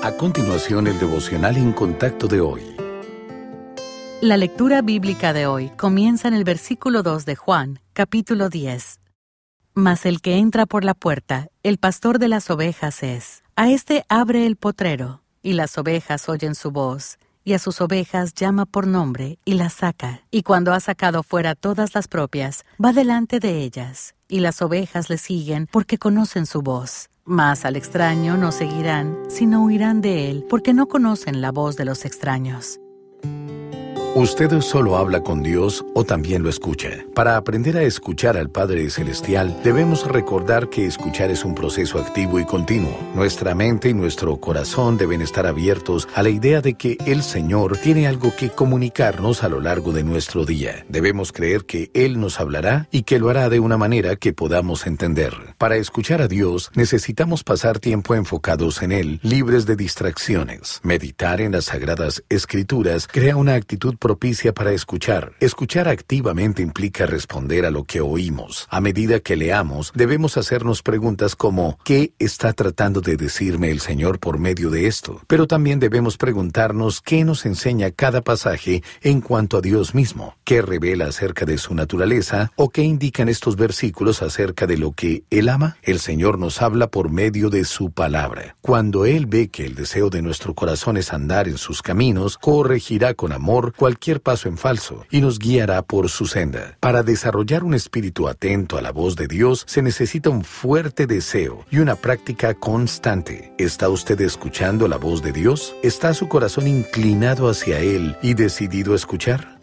A continuación, el devocional en contacto de hoy. La lectura bíblica de hoy comienza en el versículo 2 de Juan, capítulo 10. Mas el que entra por la puerta, el pastor de las ovejas es. A éste abre el potrero, y las ovejas oyen su voz, y a sus ovejas llama por nombre y las saca. Y cuando ha sacado fuera todas las propias, va delante de ellas, y las ovejas le siguen porque conocen su voz. Mas al extraño no seguirán, sino huirán de él, porque no conocen la voz de los extraños. ¿Usted solo habla con Dios o también lo escucha? Para aprender a escuchar al Padre Celestial, debemos recordar que escuchar es un proceso activo y continuo. Nuestra mente y nuestro corazón deben estar abiertos a la idea de que el Señor tiene algo que comunicarnos a lo largo de nuestro día. Debemos creer que Él nos hablará y que lo hará de una manera que podamos entender. Para escuchar a Dios, necesitamos pasar tiempo enfocados en Él, libres de distracciones. Meditar en las Sagradas Escrituras crea una actitud propicia para escuchar. Escuchar activamente implica responder a lo que oímos. A medida que leamos, debemos hacernos preguntas como ¿qué está tratando de decirme el Señor por medio de esto? Pero también debemos preguntarnos qué nos enseña cada pasaje en cuanto a Dios mismo, qué revela acerca de su naturaleza o qué indican estos versículos acerca de lo que Él ama. El Señor nos habla por medio de su palabra. Cuando Él ve que el deseo de nuestro corazón es andar en sus caminos, corregirá con amor cualquier paso en falso y nos guiará por su senda. Para desarrollar un espíritu atento a la voz de Dios se necesita un fuerte deseo y una práctica constante. ¿Está usted escuchando la voz de Dios? ¿Está su corazón inclinado hacia Él y decidido a escuchar?